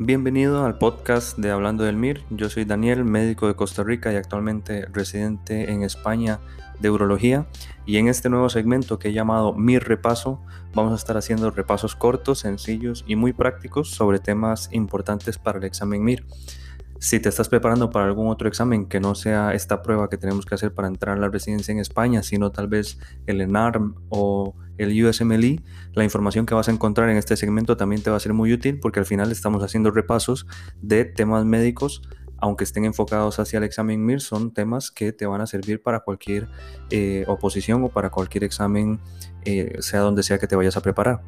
Bienvenido al podcast de Hablando del MIR. Yo soy Daniel, médico de Costa Rica y actualmente residente en España de urología. Y en este nuevo segmento que he llamado MIR Repaso, vamos a estar haciendo repasos cortos, sencillos y muy prácticos sobre temas importantes para el examen MIR. Si te estás preparando para algún otro examen que no sea esta prueba que tenemos que hacer para entrar a la residencia en España, sino tal vez el ENARM o el USMLE, la información que vas a encontrar en este segmento también te va a ser muy útil porque al final estamos haciendo repasos de temas médicos, aunque estén enfocados hacia el examen MIR, son temas que te van a servir para cualquier eh, oposición o para cualquier examen, eh, sea donde sea que te vayas a preparar.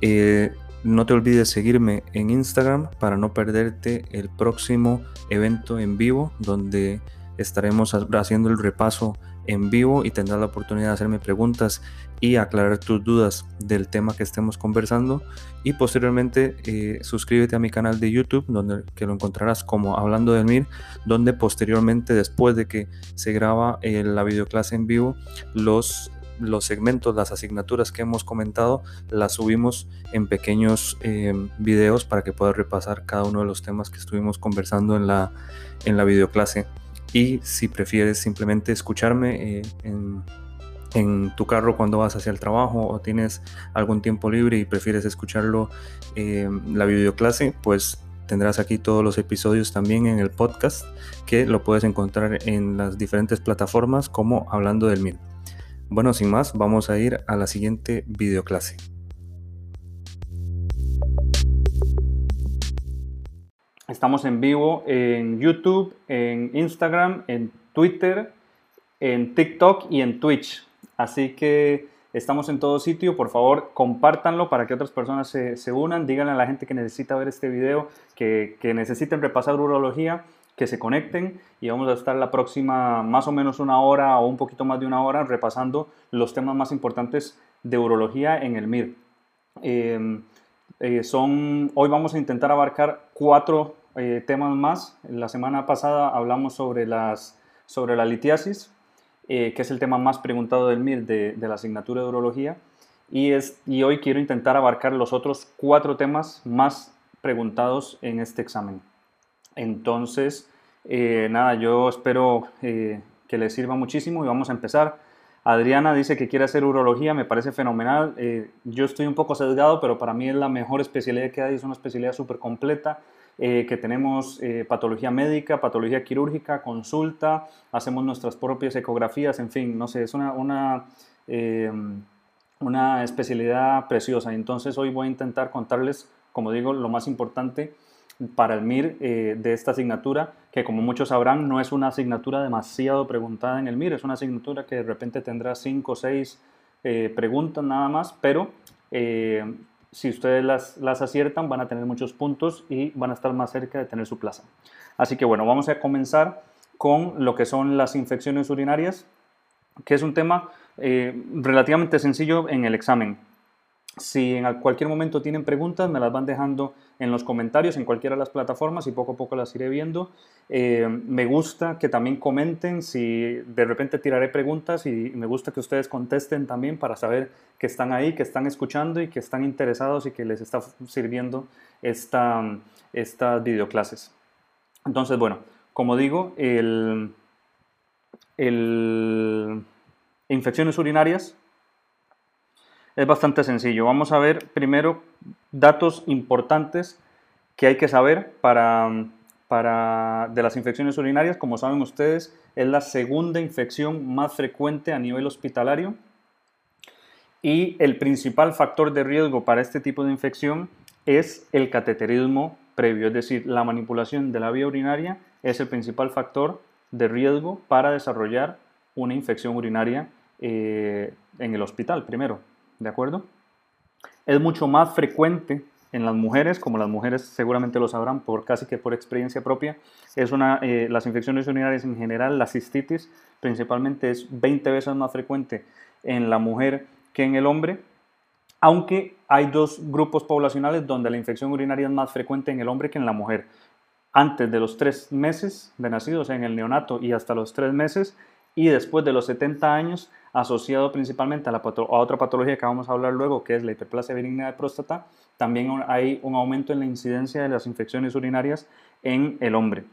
Eh, no te olvides seguirme en Instagram para no perderte el próximo evento en vivo donde estaremos haciendo el repaso en vivo y tendrás la oportunidad de hacerme preguntas y aclarar tus dudas del tema que estemos conversando. Y posteriormente eh, suscríbete a mi canal de YouTube donde que lo encontrarás como hablando del MIR donde posteriormente después de que se graba eh, la videoclase en vivo los los segmentos, las asignaturas que hemos comentado, las subimos en pequeños eh, videos para que puedas repasar cada uno de los temas que estuvimos conversando en la, en la videoclase. Y si prefieres simplemente escucharme eh, en, tu carro cuando vas hacia el trabajo o tienes algún tiempo libre y prefieres escucharlo eh, la videoclase, pues tendrás aquí todos los episodios también en el podcast que lo puedes encontrar en las diferentes plataformas como Hablando del MIR. Bueno, sin más, vamos a ir a la siguiente videoclase. Estamos en vivo en YouTube, en Instagram, en Twitter, en TikTok y en Twitch. Así que estamos en todo sitio. Por favor, compártanlo para que otras personas se, unan. Díganle a la gente que necesita ver este video, que, que necesiten repasar urología que se conecten y vamos a estar la próxima más o menos una hora o un poquito más de una hora repasando los temas más importantes de urología en el MIR. Em, eh, son, hoy vamos a intentar abarcar cuatro eh, temas más. La semana pasada hablamos sobre, las, sobre la litiasis, eh, que es el tema más preguntado del MIR de, de la asignatura de urología. Y, es, y hoy quiero intentar abarcar los otros cuatro temas más preguntados en este examen. Entonces, eh, nada, yo espero eh, que les sirva muchísimo y vamos a empezar. Adriana dice que quiere hacer urología, me parece fenomenal. Eh, yo estoy un poco sesgado, pero para mí es la mejor especialidad que hay, es una especialidad súper completa, que tenemos patología médica, patología quirúrgica, consulta, hacemos nuestras propias ecografías, en fin, no sé, es una, una, una especialidad preciosa. Entonces hoy voy a intentar contarles, como digo, lo más importante para el MIR eh, de esta asignatura, que como muchos sabrán no es una asignatura demasiado preguntada en el MIR, es una asignatura que de repente tendrá 5 o 6 preguntas nada más, pero eh, si ustedes las, las aciertan van a tener muchos puntos y van a estar más cerca de tener su plaza. Así que bueno, vamos a comenzar con lo que son las infecciones urinarias, que es un tema eh, relativamente sencillo en el examen. Si en cualquier momento tienen preguntas, me las van dejando en los comentarios en cualquiera de las plataformas y poco a poco las iré viendo. Eh, me gusta que también comenten si de repente tiraré preguntas y me gusta que ustedes contesten también para saber que están ahí, que están escuchando y que están interesados y que les está sirviendo esta, estas videoclases. Entonces, bueno, como digo, el, el infecciones urinarias es bastante sencillo. Vamos a ver primero datos importantes que hay que saber para, para, de las infecciones urinarias. Como saben ustedes, es la segunda infección más frecuente a nivel hospitalario y el principal factor de riesgo para este tipo de infección es el cateterismo previo, es decir, la manipulación de la vía urinaria es el principal factor de riesgo para desarrollar una infección urinaria eh, en el hospital primero. ¿De acuerdo? Es mucho más frecuente en las mujeres, como las mujeres seguramente lo sabrán por casi que por experiencia propia, es una, eh, las infecciones urinarias en general, la cistitis principalmente es 20 veces más frecuente en la mujer que en el hombre, aunque hay dos grupos poblacionales donde la infección urinaria es más frecuente en el hombre que en la mujer. Antes de los tres meses de nacido, o sea, en el neonato y hasta los tres meses, y después de los 70 años, asociado principalmente a, otra patología que vamos a hablar luego, que es la hiperplasia benigna de próstata, también hay un aumento en la incidencia de las infecciones urinarias en el hombre.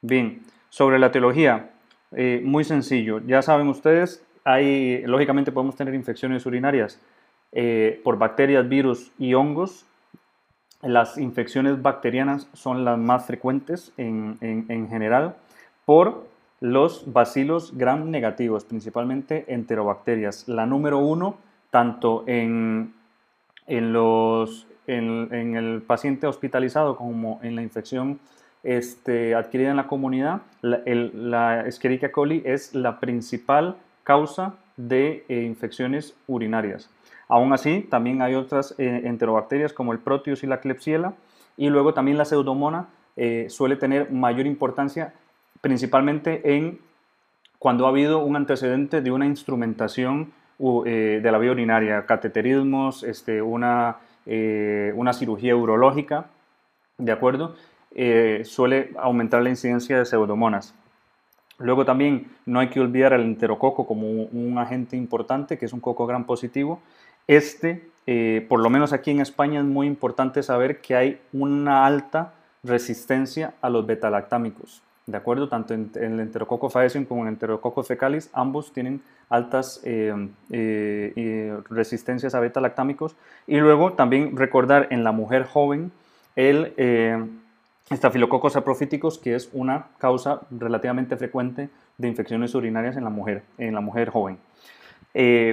Bien, sobre la teología, eh, muy sencillo. Ya saben ustedes, hay, lógicamente podemos tener infecciones urinarias eh, por bacterias, virus y hongos. Las infecciones bacterianas son las más frecuentes en, en general por los bacilos gram negativos, principalmente enterobacterias. La número uno, tanto en, en, los, en, el paciente hospitalizado como en la infección este, adquirida en la comunidad, la, Escherichia coli es la principal causa de eh, infecciones urinarias. Aún así, también hay otras eh, enterobacterias como el Proteus y la Klebsiella, y luego también la pseudomona eh, suele tener mayor importancia principalmente en cuando ha habido un antecedente de una instrumentación eh, de la vía urinaria, cateterismos, este, una, una cirugía urológica, ¿de acuerdo? Suele aumentar la incidencia de pseudomonas. Luego también no hay que olvidar al enterococo como un agente importante, que es un coco gran positivo. Este, por lo menos aquí en España, es muy importante saber que hay una alta resistencia a los betalactámicos. ¿de acuerdo? Tanto en, el enterococo faecium como en el enterococo fecalis, ambos tienen altas eh, eh, resistencias a beta-lactámicos. Y luego también recordar en la mujer joven el eh, estafilococos aprofíticos, que es una causa relativamente frecuente de infecciones urinarias en la mujer, en la mujer joven.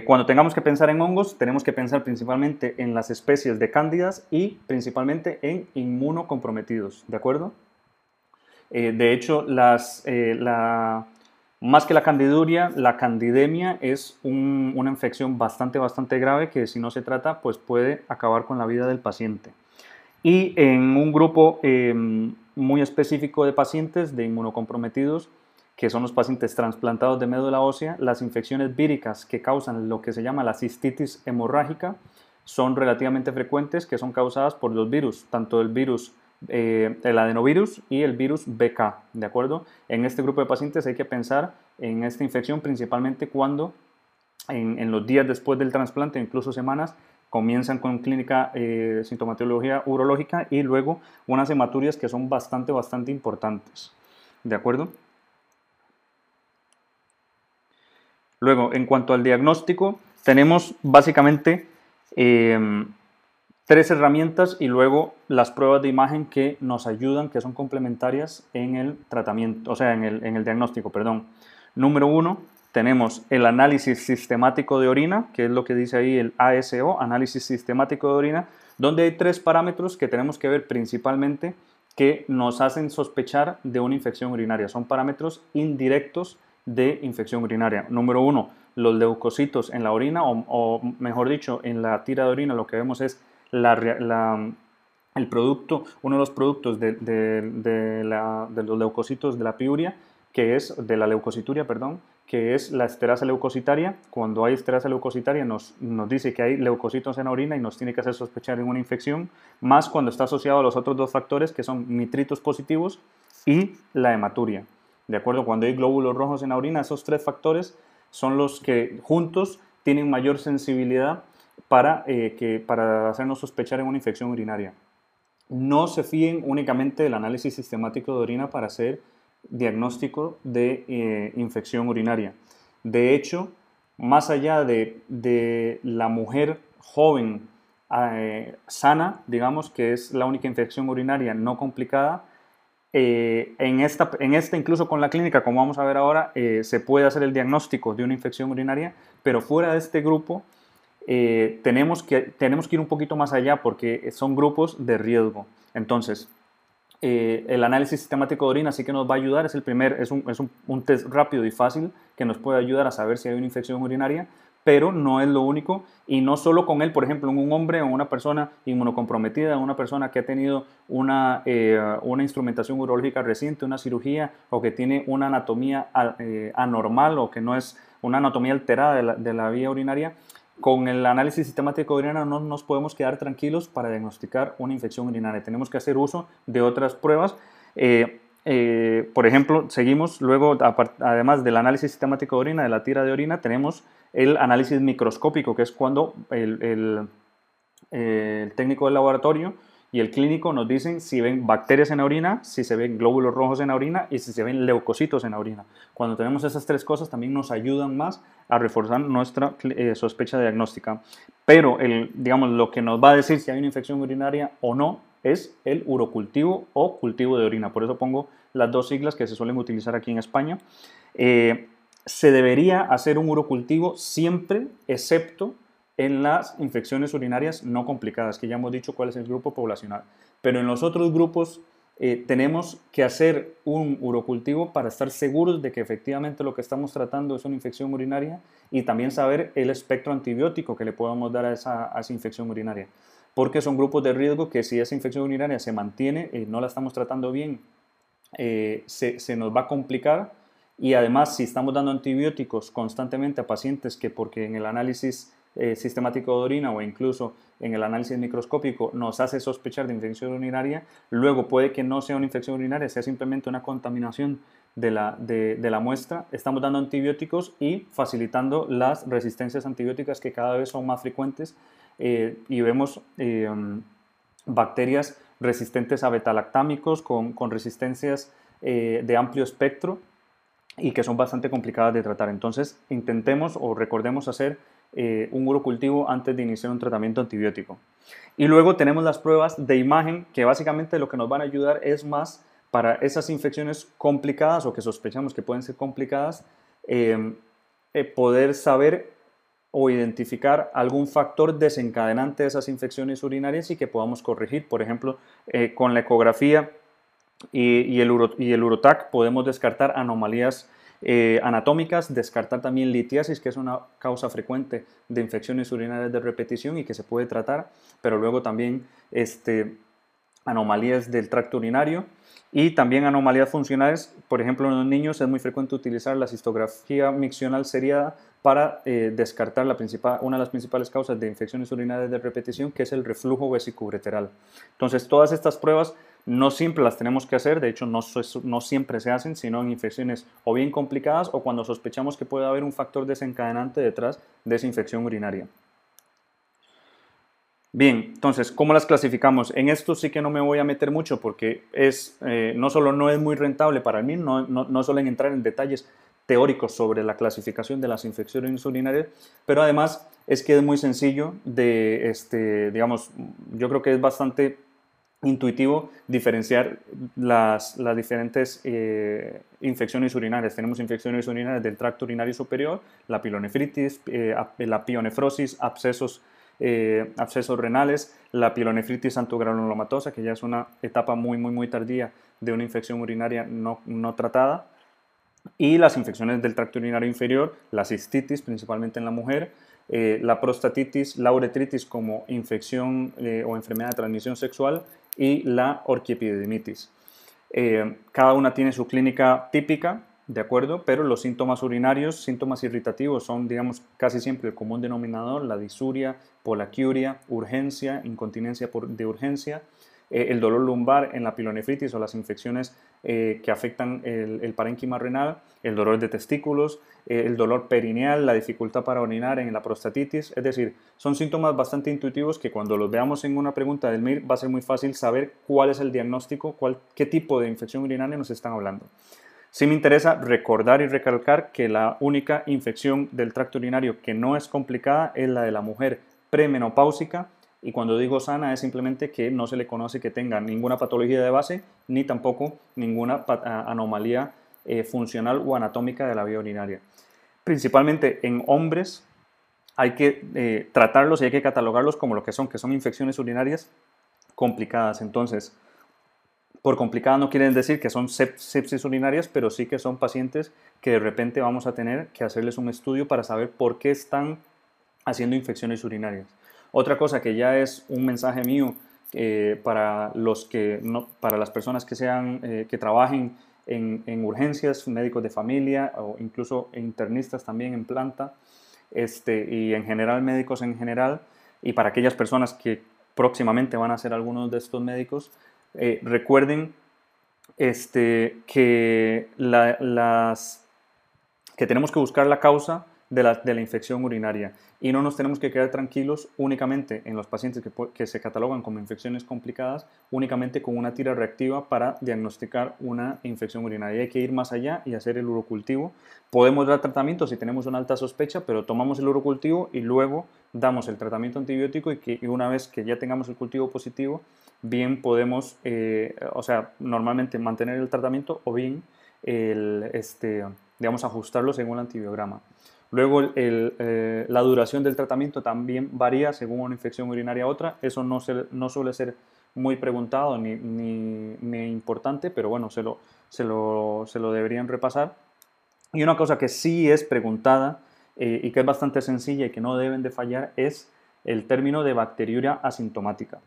Cuando tengamos que pensar en hongos, tenemos que pensar principalmente en las especies de cándidas y principalmente en inmunocomprometidos, ¿de acuerdo? Eh, de hecho, eh, más que la candiduria, la candidemia es una infección bastante, bastante grave que si no se trata, pues puede acabar con la vida del paciente. Y en un grupo em, muy específico de pacientes, de inmunocomprometidos, que son los pacientes trasplantados de médula ósea, las infecciones víricas que causan lo que se llama la cistitis hemorrágica son relativamente frecuentes, que son causadas por los virus, tanto el virus eh, el adenovirus y el virus BK, ¿de acuerdo? En este grupo de pacientes hay que pensar en esta infección principalmente cuando en, los días después del trasplante, incluso semanas, comienzan con clínica eh, sintomatología urológica y luego unas hematurias que son bastante, bastante importantes, ¿de acuerdo? Luego, en cuanto al diagnóstico, tenemos básicamente eh, tres herramientas y luego las pruebas de imagen que nos ayudan, que son complementarias en el tratamiento, o sea, en el, en el diagnóstico, perdón. Número uno, tenemos el análisis sistemático de orina, que es lo que dice ahí el ASO, análisis sistemático de orina, donde hay tres parámetros que tenemos que ver principalmente que nos hacen sospechar de una infección urinaria. Son parámetros indirectos de infección urinaria. Número uno, los leucocitos en la orina, o, mejor dicho, en la tira de orina lo que vemos es el producto, uno de los productos de, los leucocitos de la piuria, que es de la leucocituria, perdón, que es la esterasa leucocitaria. Cuando hay esterasa leucocitaria nos, nos dice que hay leucocitos en la orina y nos tiene que hacer sospechar de una infección, más cuando está asociado a los otros dos factores que son nitritos positivos y la hematuria. ¿De acuerdo? Cuando hay glóbulos rojos en la orina, esos tres factores son los que juntos tienen mayor sensibilidad para, eh, que, para hacernos sospechar en una infección urinaria. No se fíen únicamente del análisis sistemático de orina para hacer diagnóstico de eh, infección urinaria. De hecho, más allá de, la mujer joven eh, sana, digamos que es la única infección urinaria no complicada, en, esta, en esta, incluso con la clínica, como vamos a ver ahora, se puede hacer el diagnóstico de una infección urinaria, pero fuera de este grupo eh, tenemos, que, tenemos que ir un poquito más allá porque son grupos de riesgo. Entonces, eh, el análisis sistemático de orina sí que nos va a ayudar, es el primer, es, un, es un, test rápido y fácil que nos puede ayudar a saber si hay una infección urinaria, pero no es lo único y no solo con él, por ejemplo, un hombre o una persona inmunocomprometida, una persona que ha tenido una, eh, una instrumentación urológica reciente, una cirugía o que tiene una anatomía anormal o que no es una anatomía alterada de la, de la vía urinaria, con el análisis sistemático orina no nos podemos quedar tranquilos para diagnosticar una infección urinaria. Tenemos que hacer uso de otras pruebas. Eh, eh, por ejemplo, seguimos luego, además del análisis sistemático de orina, de la tira de orina, tenemos el análisis microscópico, que es cuando el, el técnico del laboratorio y el clínico nos dicen si ven bacterias en la orina, si se ven glóbulos rojos en la orina y si se ven leucocitos en la orina. Cuando tenemos esas tres cosas también nos ayudan más a reforzar nuestra eh, sospecha diagnóstica. Pero el, digamos, lo que nos va a decir si hay una infección urinaria o no es el urocultivo o cultivo de orina. Por eso pongo las dos siglas que se suelen utilizar aquí en España. Eh, se debería hacer un urocultivo siempre, excepto en las infecciones urinarias no complicadas, que ya hemos dicho cuál es el grupo poblacional. Pero en los otros grupos eh, tenemos que hacer un urocultivo para estar seguros de que efectivamente lo que estamos tratando es una infección urinaria y también saber el espectro antibiótico que le podemos dar a esa, infección urinaria. Porque son grupos de riesgo que si esa infección urinaria se mantiene y no la estamos tratando bien, eh, se nos va a complicar y además si estamos dando antibióticos constantemente a pacientes que porque en el análisis eh, sistemático de orina o incluso en el análisis microscópico nos hace sospechar de infección urinaria, luego puede que no sea una infección urinaria, sea simplemente una contaminación de la, de, la muestra, estamos dando antibióticos y facilitando las resistencias antibióticas que cada vez son más frecuentes eh, y vemos eh, bacterias resistentes a betalactámicos con, con resistencias de amplio espectro y que son bastante complicadas de tratar. Entonces, intentemos o recordemos hacer eh, un urocultivo antes de iniciar un tratamiento antibiótico. Y luego tenemos las pruebas de imagen que básicamente lo que nos van a ayudar es más para esas infecciones complicadas o que sospechamos que pueden ser complicadas, em, eh, poder saber o identificar algún factor desencadenante de esas infecciones urinarias y que podamos corregir. Por ejemplo, eh, con la ecografía y, el, y el urotac podemos descartar anomalías eh, anatómicas, descartar también litiasis, que es una causa frecuente de infecciones urinarias de repetición y que se puede tratar, pero luego también este, anomalías del tracto urinario y también anomalías funcionales. Por ejemplo, en los niños es muy frecuente utilizar la cistografía miccional seriada para eh, descartar la una de las principales causas de infecciones urinarias de repetición, que es el reflujo vesicoureteral. Entonces, todas estas pruebas no siempre las tenemos que hacer, de hecho no, no, siempre se hacen, sino en infecciones o bien complicadas o cuando sospechamos que puede haber un factor desencadenante detrás de esa infección urinaria. Bien, entonces, ¿cómo las clasificamos? En esto sí que no me voy a meter mucho porque es, eh, no solo no es muy rentable para mí, no, no, no suelen entrar en detalles teóricos sobre la clasificación de las infecciones urinarias, pero además es que es muy sencillo de, este, digamos, yo creo que es bastante intuitivo diferenciar las, las diferentes eh, infecciones urinarias. Tenemos infecciones urinarias del tracto urinario superior, la pilonefritis, eh, la pionefrosis, abscesos, eh, abscesos renales, la pilonefritis antogranulomatosa, que ya es una etapa muy, muy, muy tardía de una infección urinaria no, no tratada, y las infecciones del tracto urinario inferior, la cistitis, principalmente en la mujer, la prostatitis, la uretritis como infección o enfermedad de transmisión sexual y la orquiepididimitis. Eh, cada una tiene su clínica típica, ¿de acuerdo? Pero los síntomas urinarios, síntomas irritativos son, digamos, casi siempre el común denominador, la disuria, polaquiuria, urgencia, incontinencia de urgencia, eh, el dolor lumbar en la pilonefritis o las infecciones eh, que afectan el, el, parénquima renal, el dolor de testículos, eh, el dolor perineal, la dificultad para orinar en la prostatitis. Es decir, son síntomas bastante intuitivos que cuando los veamos en una pregunta del MIR va a ser muy fácil saber cuál es el diagnóstico, cuál, qué tipo de infección urinaria nos están hablando. Sí me interesa recordar y recalcar que la única infección del tracto urinario que no es complicada es la de la mujer premenopáusica y cuando digo sana es simplemente que no se le conoce que tenga ninguna patología de base ni tampoco ninguna anomalía eh, funcional o anatómica de la vía urinaria. Principalmente en hombres hay que eh, tratarlos y hay que catalogarlos como lo que son, que son infecciones urinarias complicadas. Entonces, por complicadas no quieren decir que son sepsis urinarias, pero sí que son pacientes que de repente vamos a tener que hacerles un estudio para saber por qué están haciendo infecciones urinarias. Otra cosa que ya es un mensaje mío eh, para, los que no, para las personas que, sean, eh, que trabajen en, en, urgencias, médicos de familia o incluso internistas también en planta este, y en general médicos en general y para aquellas personas que próximamente van a ser algunos de estos médicos, eh, recuerden este, que, las, que tenemos que buscar la causa de la, de la, infección urinaria y no nos tenemos que quedar tranquilos únicamente en los pacientes que, que, se catalogan como infecciones complicadas, únicamente con una tira reactiva para diagnosticar una infección urinaria. Hay que ir más allá y hacer el urocultivo. Podemos dar tratamiento si tenemos una alta sospecha, pero tomamos el urocultivo y luego damos el tratamiento antibiótico y, que, una vez que ya tengamos el cultivo positivo, bien podemos, eh, o sea, normalmente mantener el tratamiento o bien el, este, digamos, ajustarlo según el antibiograma. Luego, eh, la duración del tratamiento también varía según una infección urinaria a otra. Eso no, suele ser muy preguntado ni, importante, pero bueno, se lo, deberían repasar. Y una cosa que sí es preguntada eh, y que es bastante sencilla y que no deben de fallar es el término de bacteriuria asintomática.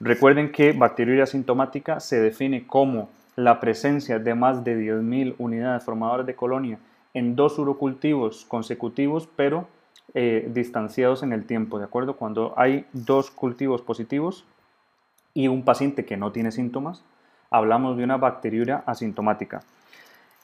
Recuerden que bacteriuria asintomática se define como la presencia de más de 10.000 unidades formadoras de colonia en dos urocultivos consecutivos, pero eh, distanciados en el tiempo, ¿de acuerdo? Cuando hay dos cultivos positivos y un paciente que no tiene síntomas, hablamos de una bacteriuria asintomática.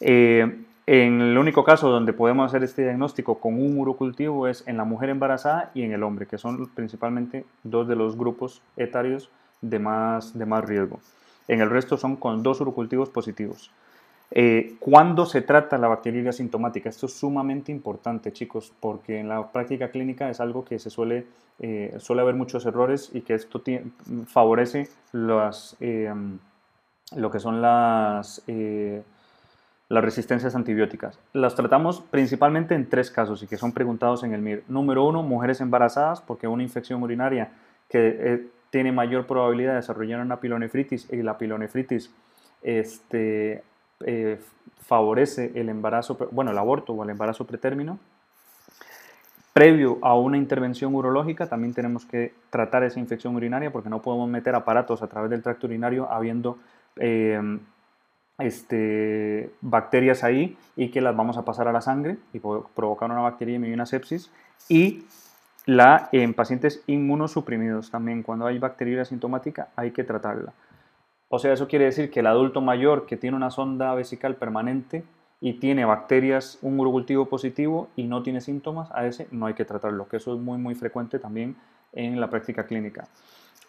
Eh, en el único caso donde podemos hacer este diagnóstico con un urocultivo es en la mujer embarazada y en el hombre, que son principalmente dos de los grupos etarios de más, de más riesgo. En el resto son con dos urocultivos positivos. Eh, ¿Cuándo se trata la bacteriuria asintomática? Esto es sumamente importante, chicos, porque en la práctica clínica es algo que se suele, eh, suele haber muchos errores y que esto favorece las, eh, lo que son las, las resistencias antibióticas. Las tratamos principalmente en tres casos y que son preguntados en el MIR. Número uno, mujeres embarazadas, porque una infección urinaria que tiene mayor probabilidad de desarrollar una pilonefritis y la pilonefritis este, eh, favorece el embarazo, bueno, el aborto o el embarazo pretérmino. Previo a una intervención urológica también tenemos que tratar esa infección urinaria porque no podemos meter aparatos a través del tracto urinario habiendo em, este, bacterias ahí y que las vamos a pasar a la sangre y provocar una bacteria y una sepsis. Y la, en pacientes inmunosuprimidos también, cuando hay bacteria asintomática, hay que tratarla. O sea, eso quiere decir que el adulto mayor que tiene una sonda vesical permanente y tiene bacterias, un urocultivo positivo y no tiene síntomas, a ese no hay que tratarlo, que eso es muy muy frecuente también en la práctica clínica.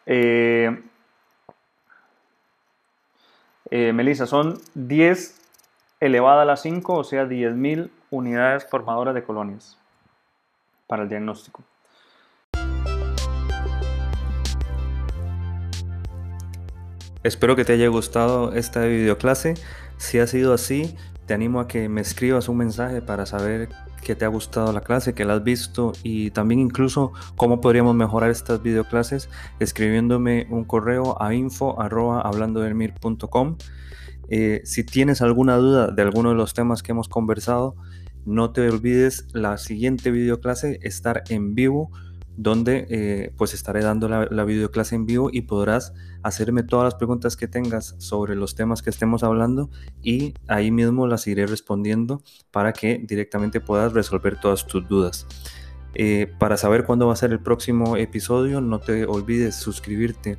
Eh, eh, Melissa, son 10 elevada a la 5, o sea, 10.000 unidades formadoras de colonias para el diagnóstico. Espero que te haya gustado esta videoclase. Si ha sido así, te animo a que me escribas un mensaje para saber que te ha gustado la clase, que la has visto y también incluso cómo podríamos mejorar estas videoclases escribiéndome un correo a info eh, si tienes alguna duda de alguno de los temas que hemos conversado, no te olvides la siguiente videoclase estar en vivo donde eh, pues estaré dando la, la videoclase en vivo y podrás hacerme todas las preguntas que tengas sobre los temas que estemos hablando y ahí mismo las iré respondiendo para que directamente puedas resolver todas tus dudas. Eh, para saber cuándo va a ser el próximo episodio, no te olvides suscribirte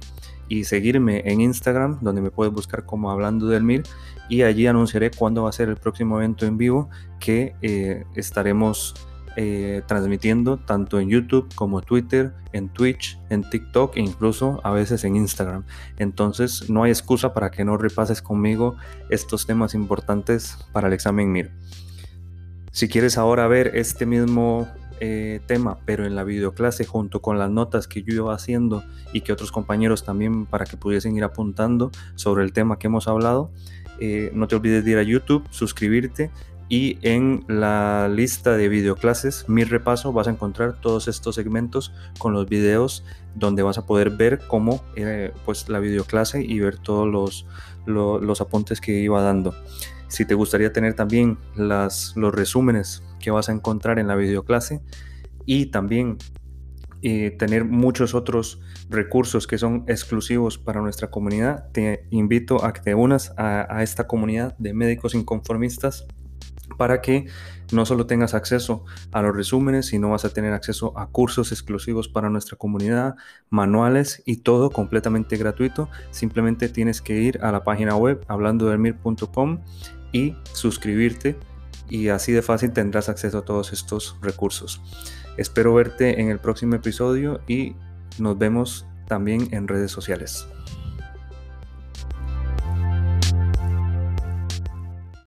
y seguirme en Instagram, donde me puedes buscar como Hablando del Mir, y allí anunciaré cuándo va a ser el próximo evento en vivo que eh, estaremos eh, transmitiendo tanto en YouTube como Twitter, en Twitch, en TikTok e incluso a veces en Instagram. Entonces no hay excusa para que no repases conmigo estos temas importantes para el examen MIR. Si quieres ahora ver este mismo eh, tema, pero en la videoclase junto con las notas que yo iba haciendo y que otros compañeros también para que pudiesen ir apuntando sobre el tema que hemos hablado, eh, no te olvides de ir a YouTube, suscribirte y en la lista de videoclases, mi repaso, vas a encontrar todos estos segmentos con los videos donde vas a poder ver cómo eh, pues la videoclase y ver todos los, los, apuntes que iba dando. Si te gustaría tener también las, los resúmenes que vas a encontrar en la videoclase y también eh, tener muchos otros recursos que son exclusivos para nuestra comunidad, te invito a que te unas a, a esta comunidad de médicos inconformistas para que no solo tengas acceso a los resúmenes, sino vas a tener acceso a cursos exclusivos para nuestra comunidad, manuales y todo completamente gratuito. Simplemente tienes que ir a la página web hablandodelmir.com y suscribirte y así de fácil tendrás acceso a todos estos recursos. Espero verte en el próximo episodio y nos vemos también en redes sociales.